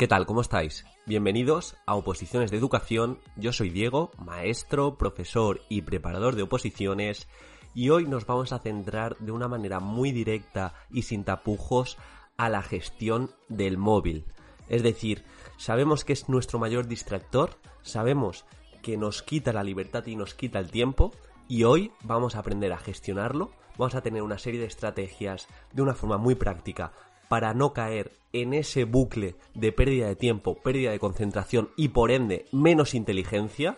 ¿Qué tal? ¿Cómo estáis? Bienvenidos a Oposiciones de Educación. Yo soy Diego, maestro, profesor y preparador de oposiciones y hoy nos vamos a centrar de una manera muy directa y sin tapujos a la gestión del móvil. Es decir, sabemos que es nuestro mayor distractor, sabemos que nos quita la libertad y nos quita el tiempo y hoy vamos a aprender a gestionarlo, vamos a tener una serie de estrategias de una forma muy práctica para no caer en ese bucle de pérdida de tiempo, pérdida de concentración y por ende menos inteligencia,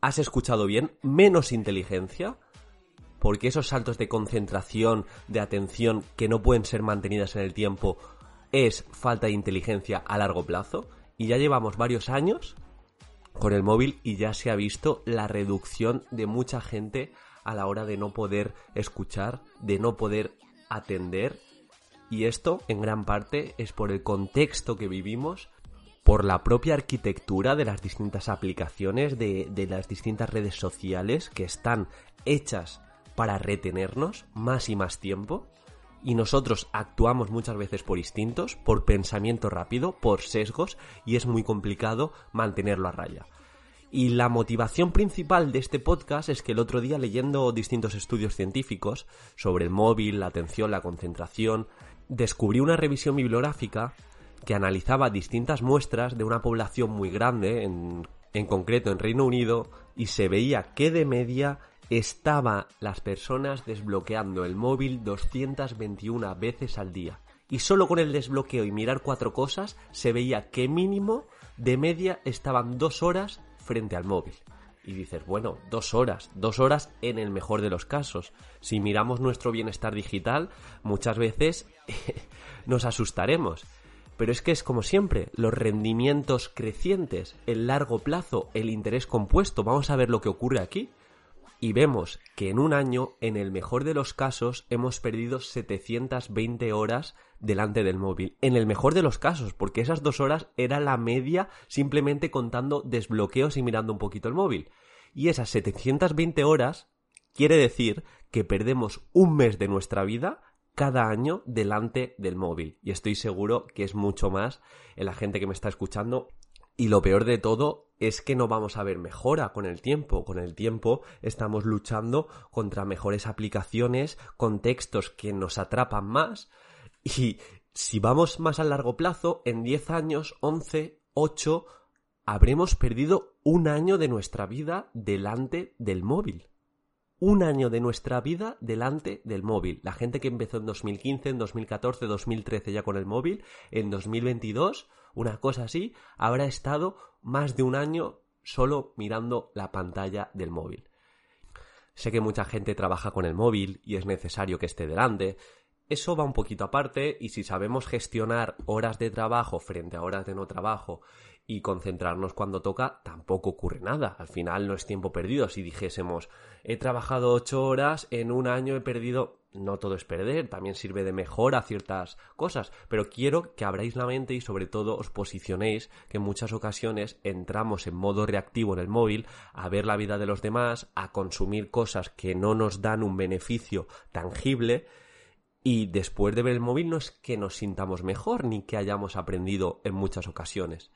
¿has escuchado bien? Menos inteligencia, porque esos saltos de concentración, de atención que no pueden ser mantenidas en el tiempo, es falta de inteligencia a largo plazo. Y ya llevamos varios años con el móvil y ya se ha visto la reducción de mucha gente a la hora de no poder escuchar, de no poder atender y esto, en gran parte, es por el contexto que vivimos, por la propia arquitectura de las distintas aplicaciones, de, las distintas redes sociales que están hechas para retenernos más y más tiempo. Y nosotros actuamos muchas veces por instintos, por pensamiento rápido, por sesgos, y es muy complicado mantenerlo a raya. Y la motivación principal de este podcast es que el otro día leyendo distintos estudios científicos sobre el móvil, la atención, la concentración, descubrí una revisión bibliográfica que analizaba distintas muestras de una población muy grande, en, concreto en Reino Unido, y se veía que de media estaban las personas desbloqueando el móvil 221 veces al día. Y solo con el desbloqueo y mirar cuatro cosas se veía que mínimo de media estaban dos horas frente al móvil. Y dices, bueno, dos horas, dos horas en el mejor de los casos. Si miramos nuestro bienestar digital, muchas veces nos asustaremos. Pero es que es como siempre, los rendimientos crecientes, el largo plazo, el interés compuesto, vamos a ver lo que ocurre aquí. Y vemos que en un año, en el mejor de los casos, hemos perdido 720 horas delante del móvil. En el mejor de los casos, porque esas dos horas era la media simplemente contando desbloqueos y mirando un poquito el móvil. Y esas 720 horas quiere decir que perdemos un mes de nuestra vida cada año delante del móvil. Y estoy seguro que es mucho más en la gente que me está escuchando. Y lo peor de todo es que no vamos a ver mejora con el tiempo. Con el tiempo estamos luchando contra mejores aplicaciones, con textos que nos atrapan más, y si vamos más a largo plazo, en 10 años, 11, 8, habremos perdido un año de nuestra vida delante del móvil. Un año de nuestra vida delante del móvil. La gente que empezó en 2015, en 2014, 2013 ya con el móvil, en 2022, una cosa así, habrá estado más de un año solo mirando la pantalla del móvil. Sé que mucha gente trabaja con el móvil y es necesario que esté delante, eso va un poquito aparte y si sabemos gestionar horas de trabajo frente a horas de no trabajo y concentrarnos cuando toca, tampoco ocurre nada. Al final no es tiempo perdido. Si dijésemos, he trabajado ocho horas, en un año he perdido, no todo es perder, también sirve de mejora ciertas cosas. Pero quiero que abráis la mente y sobre todo os posicionéis que en muchas ocasiones entramos en modo reactivo en el móvil a ver la vida de los demás, a consumir cosas que no nos dan un beneficio tangible y después de ver el móvil no es que nos sintamos mejor ni que hayamos aprendido en muchas ocasiones.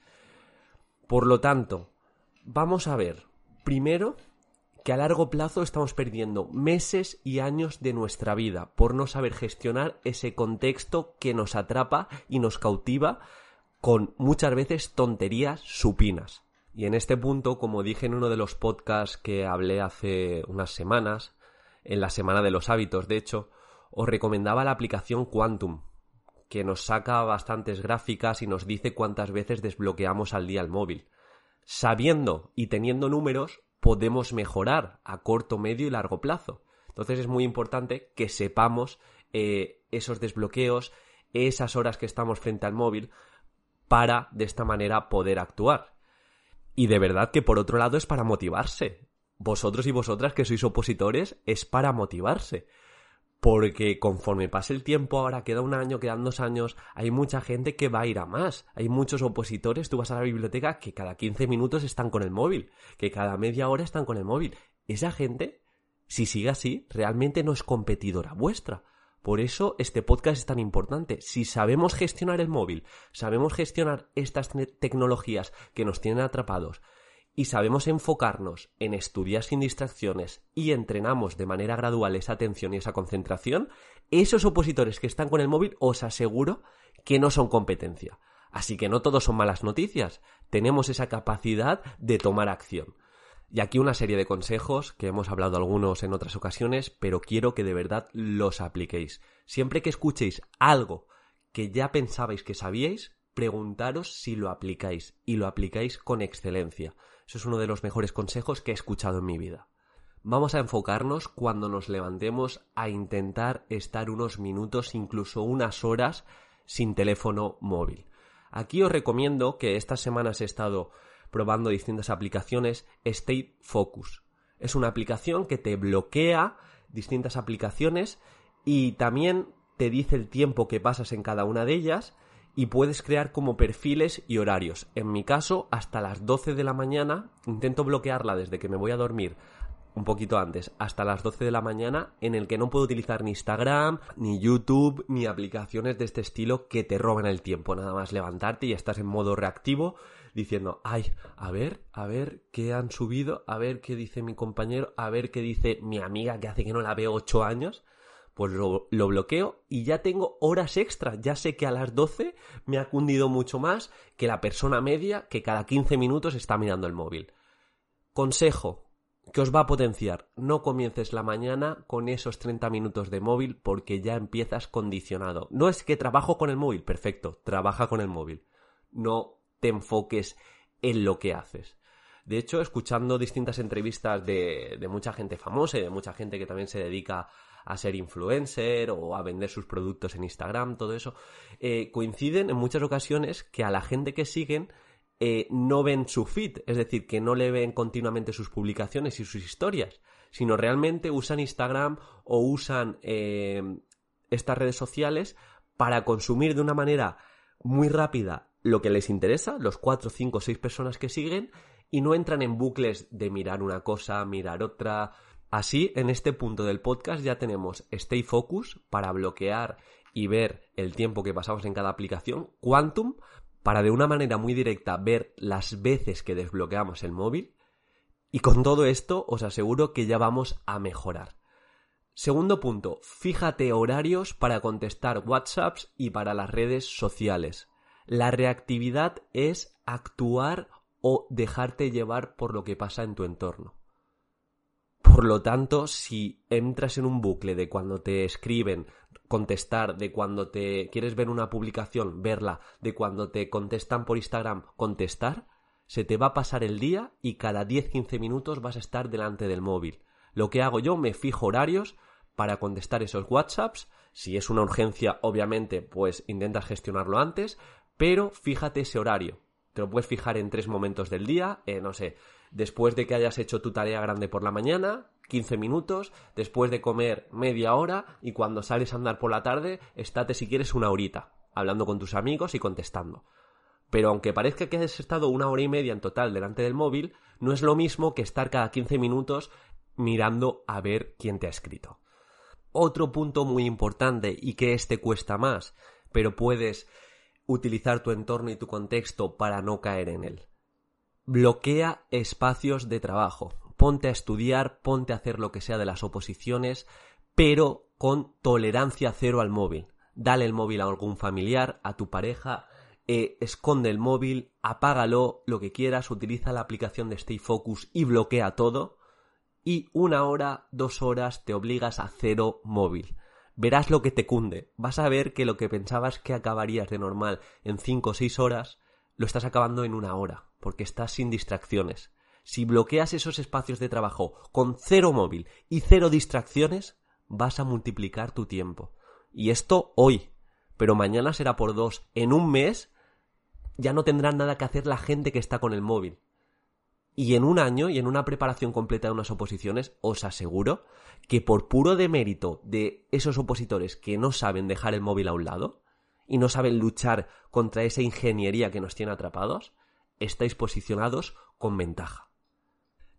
Por lo tanto, vamos a ver, primero, que a largo plazo estamos perdiendo meses y años de nuestra vida por no saber gestionar ese contexto que nos atrapa y nos cautiva con muchas veces tonterías supinas. Y en este punto, como dije en uno de los podcasts que hablé hace unas semanas, en la semana de los hábitos, de hecho, os recomendaba la aplicación Quantum, que nos saca bastantes gráficas y nos dice cuántas veces desbloqueamos al día el móvil. Sabiendo y teniendo números, podemos mejorar a corto, medio y largo plazo. Entonces es muy importante que sepamos eh, esos desbloqueos, esas horas que estamos frente al móvil, para de esta manera poder actuar. Y de verdad que por otro lado es para motivarse. Vosotros y vosotras que sois opositores es para motivarse. Porque conforme pase el tiempo, ahora queda un año, quedan dos años, hay mucha gente que va a ir a más. Hay muchos opositores, tú vas a la biblioteca que cada 15 minutos están con el móvil, que cada media hora están con el móvil. Esa gente, si sigue así, realmente no es competidora vuestra. Por eso este podcast es tan importante. Si sabemos gestionar el móvil, sabemos gestionar estas tecnologías que nos tienen atrapados, y sabemos enfocarnos en estudiar sin distracciones y entrenamos de manera gradual esa atención y esa concentración, esos opositores que están con el móvil os aseguro que no son competencia. Así que no todos son malas noticias, tenemos esa capacidad de tomar acción. Y aquí una serie de consejos que hemos hablado algunos en otras ocasiones, pero quiero que de verdad los apliquéis. Siempre que escuchéis algo que ya pensabais que sabíais, preguntaros si lo aplicáis y lo aplicáis con excelencia. Eso es uno de los mejores consejos que he escuchado en mi vida. Vamos a enfocarnos cuando nos levantemos a intentar estar unos minutos, incluso unas horas, sin teléfono móvil. Aquí os recomiendo que estas semanas he estado probando distintas aplicaciones State Focus. Es una aplicación que te bloquea distintas aplicaciones y también te dice el tiempo que pasas en cada una de ellas y puedes crear como perfiles y horarios. En mi caso, hasta las 12 de la mañana, intento bloquearla desde que me voy a dormir un poquito antes, hasta las 12 de la mañana, en el que no puedo utilizar ni Instagram, ni YouTube, ni aplicaciones de este estilo que te roban el tiempo. Nada más levantarte y estás en modo reactivo diciendo, ay, a ver, a ver qué han subido, a ver qué dice mi compañero, a ver qué dice mi amiga que hace que no la veo 8 años pues lo, bloqueo y ya tengo horas extra. Ya sé que a las 12 me ha cundido mucho más que la persona media que cada 15 minutos está mirando el móvil. Consejo que os va a potenciar. No comiences la mañana con esos 30 minutos de móvil porque ya empiezas condicionado. No es que trabajo con el móvil, perfecto, trabaja con el móvil. No te enfoques en lo que haces. De hecho, escuchando distintas entrevistas de, de mucha gente famosa y de mucha gente que también se dedica a ser influencer o a vender sus productos en Instagram, todo eso, eh, coinciden en muchas ocasiones que a la gente que siguen eh, no ven su feed, es decir, que no le ven continuamente sus publicaciones y sus historias, sino realmente usan Instagram o usan eh, estas redes sociales para consumir de una manera muy rápida lo que les interesa, los 4, 5, 6 personas que siguen, y no entran en bucles de mirar una cosa, mirar otra, Así, en este punto del podcast ya tenemos Stay Focus para bloquear y ver el tiempo que pasamos en cada aplicación, Quantum para de una manera muy directa ver las veces que desbloqueamos el móvil y con todo esto os aseguro que ya vamos a mejorar. Segundo punto, fíjate horarios para contestar WhatsApps y para las redes sociales. La reactividad es actuar o dejarte llevar por lo que pasa en tu entorno. Por lo tanto, si entras en un bucle de cuando te escriben, contestar, de cuando te quieres ver una publicación, verla, de cuando te contestan por Instagram, contestar, se te va a pasar el día y cada 10-15 minutos vas a estar delante del móvil. Lo que hago yo, me fijo horarios para contestar esos WhatsApps. Si es una urgencia, obviamente, pues intentas gestionarlo antes, pero fíjate ese horario. Te lo puedes fijar en tres momentos del día, eh, no sé, después de que hayas hecho tu tarea grande por la mañana, 15 minutos, después de comer media hora y cuando sales a andar por la tarde, estate si quieres una horita, hablando con tus amigos y contestando. Pero aunque parezca que has estado una hora y media en total delante del móvil, no es lo mismo que estar cada 15 minutos mirando a ver quién te ha escrito. Otro punto muy importante y que este cuesta más, pero puedes utilizar tu entorno y tu contexto para no caer en él. Bloquea espacios de trabajo. Ponte a estudiar, ponte a hacer lo que sea de las oposiciones, pero con tolerancia cero al móvil. Dale el móvil a algún familiar, a tu pareja, eh, esconde el móvil, apágalo, lo que quieras, utiliza la aplicación de Stay Focus y bloquea todo. Y una hora, dos horas te obligas a cero móvil verás lo que te cunde. Vas a ver que lo que pensabas que acabarías de normal en 5 o 6 horas, lo estás acabando en una hora, porque estás sin distracciones. Si bloqueas esos espacios de trabajo con cero móvil y cero distracciones, vas a multiplicar tu tiempo. Y esto hoy, pero mañana será por dos. En un mes ya no tendrán nada que hacer la gente que está con el móvil. Y en un año y en una preparación completa de unas oposiciones, os aseguro que por puro demérito de esos opositores que no saben dejar el móvil a un lado y no saben luchar contra esa ingeniería que nos tiene atrapados, estáis posicionados con ventaja.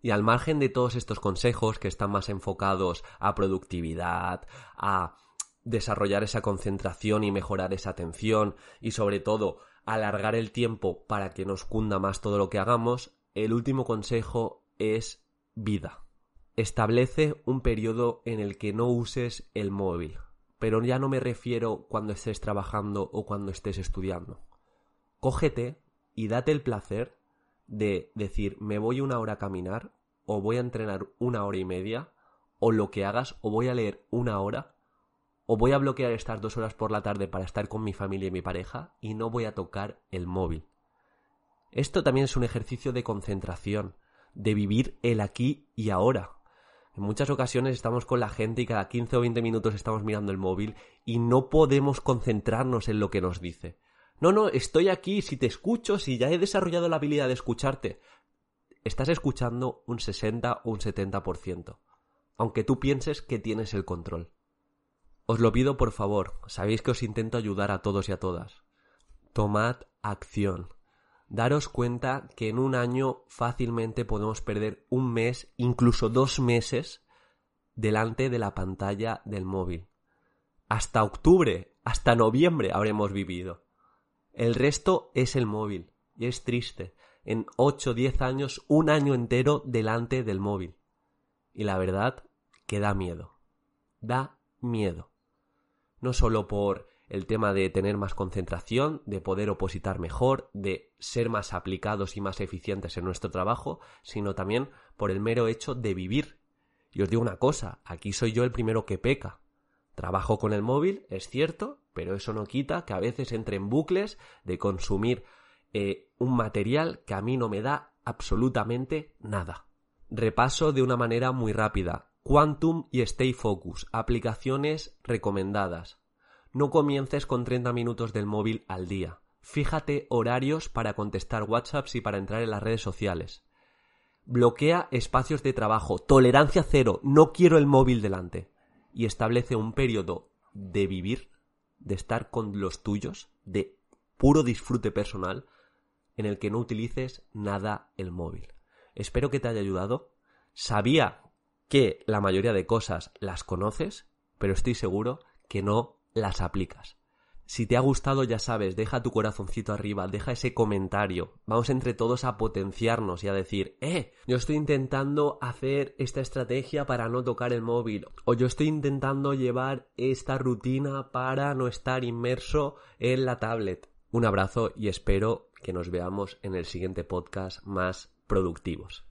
Y al margen de todos estos consejos que están más enfocados a productividad, a desarrollar esa concentración y mejorar esa atención y sobre todo alargar el tiempo para que nos cunda más todo lo que hagamos, el último consejo es vida. Establece un periodo en el que no uses el móvil, pero ya no me refiero cuando estés trabajando o cuando estés estudiando. Cógete y date el placer de decir me voy una hora a caminar o voy a entrenar una hora y media o lo que hagas o voy a leer una hora o voy a bloquear estas dos horas por la tarde para estar con mi familia y mi pareja y no voy a tocar el móvil. Esto también es un ejercicio de concentración, de vivir el aquí y ahora. En muchas ocasiones estamos con la gente y cada 15 o 20 minutos estamos mirando el móvil y no podemos concentrarnos en lo que nos dice. No, no, estoy aquí, si te escucho, si ya he desarrollado la habilidad de escucharte. Estás escuchando un 60 o un 70%, aunque tú pienses que tienes el control. Os lo pido por favor, sabéis que os intento ayudar a todos y a todas. Tomad acción. Daros cuenta que en un año fácilmente podemos perder un mes, incluso dos meses, delante de la pantalla del móvil. Hasta octubre, hasta noviembre habremos vivido. El resto es el móvil. Y es triste. En ocho, diez años, un año entero delante del móvil. Y la verdad que da miedo. Da miedo no solo por el tema de tener más concentración, de poder opositar mejor, de ser más aplicados y más eficientes en nuestro trabajo, sino también por el mero hecho de vivir. Y os digo una cosa, aquí soy yo el primero que peca. Trabajo con el móvil, es cierto, pero eso no quita que a veces entre en bucles de consumir eh, un material que a mí no me da absolutamente nada. Repaso de una manera muy rápida. Quantum y Stay Focus, aplicaciones recomendadas. No comiences con 30 minutos del móvil al día. Fíjate horarios para contestar WhatsApps y para entrar en las redes sociales. Bloquea espacios de trabajo. Tolerancia cero. No quiero el móvil delante. Y establece un periodo de vivir, de estar con los tuyos, de puro disfrute personal, en el que no utilices nada el móvil. Espero que te haya ayudado. Sabía que la mayoría de cosas las conoces, pero estoy seguro que no las aplicas. Si te ha gustado, ya sabes, deja tu corazoncito arriba, deja ese comentario. Vamos entre todos a potenciarnos y a decir, eh, yo estoy intentando hacer esta estrategia para no tocar el móvil, o yo estoy intentando llevar esta rutina para no estar inmerso en la tablet. Un abrazo y espero que nos veamos en el siguiente podcast más productivos.